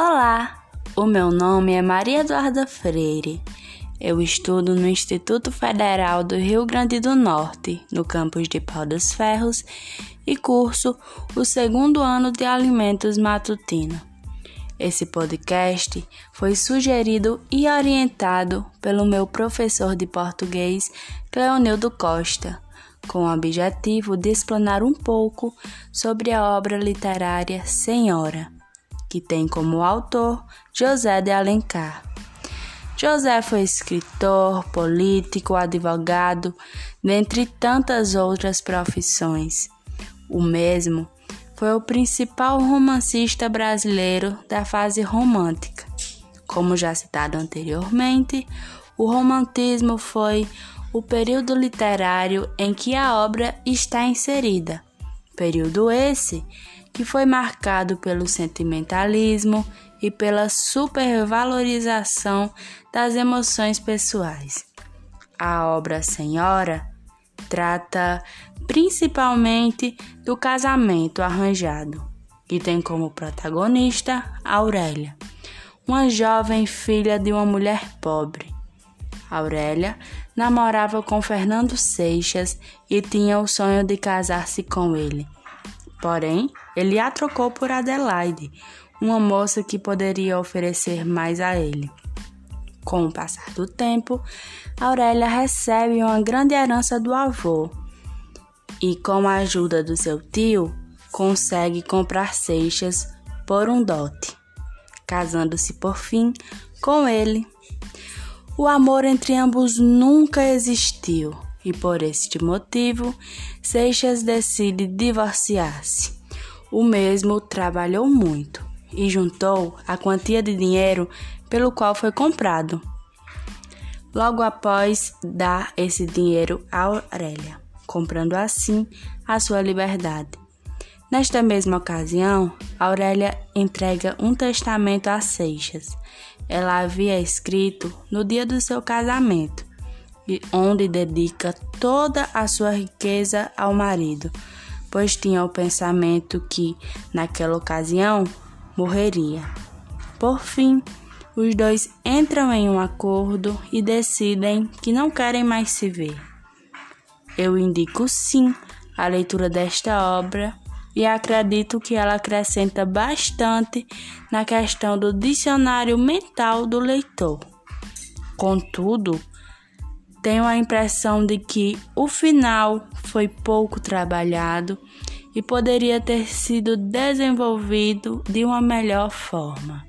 Olá, o meu nome é Maria Eduarda Freire. Eu estudo no Instituto Federal do Rio Grande do Norte, no campus de Pau dos Ferros, e curso o segundo ano de Alimentos Matutino. Esse podcast foi sugerido e orientado pelo meu professor de português, Cleonildo Costa, com o objetivo de explanar um pouco sobre a obra literária Senhora que tem como autor José de Alencar. José foi escritor, político, advogado, dentre tantas outras profissões. O mesmo foi o principal romancista brasileiro da fase romântica. Como já citado anteriormente, o romantismo foi o período literário em que a obra está inserida. Período esse que foi marcado pelo sentimentalismo e pela supervalorização das emoções pessoais. A obra Senhora trata principalmente do casamento arranjado, que tem como protagonista Aurélia, uma jovem filha de uma mulher pobre. Aurélia namorava com Fernando Seixas e tinha o sonho de casar-se com ele. Porém, ele a trocou por Adelaide, uma moça que poderia oferecer mais a ele. Com o passar do tempo, Aurélia recebe uma grande herança do avô e, com a ajuda do seu tio, consegue comprar Seixas por um dote, casando-se por fim com ele. O amor entre ambos nunca existiu e, por este motivo, Seixas decide divorciar-se. O mesmo trabalhou muito e juntou a quantia de dinheiro pelo qual foi comprado. Logo após, dá esse dinheiro a Aurélia, comprando assim a sua liberdade. Nesta mesma ocasião, Aurélia entrega um testamento a Seixas. Ela havia escrito no dia do seu casamento, onde dedica toda a sua riqueza ao marido pois tinha o pensamento que, naquela ocasião, morreria. Por fim, os dois entram em um acordo e decidem que não querem mais se ver. Eu indico sim a leitura desta obra e acredito que ela acrescenta bastante na questão do dicionário mental do leitor. Contudo, tenho a impressão de que o final foi pouco trabalhado e poderia ter sido desenvolvido de uma melhor forma.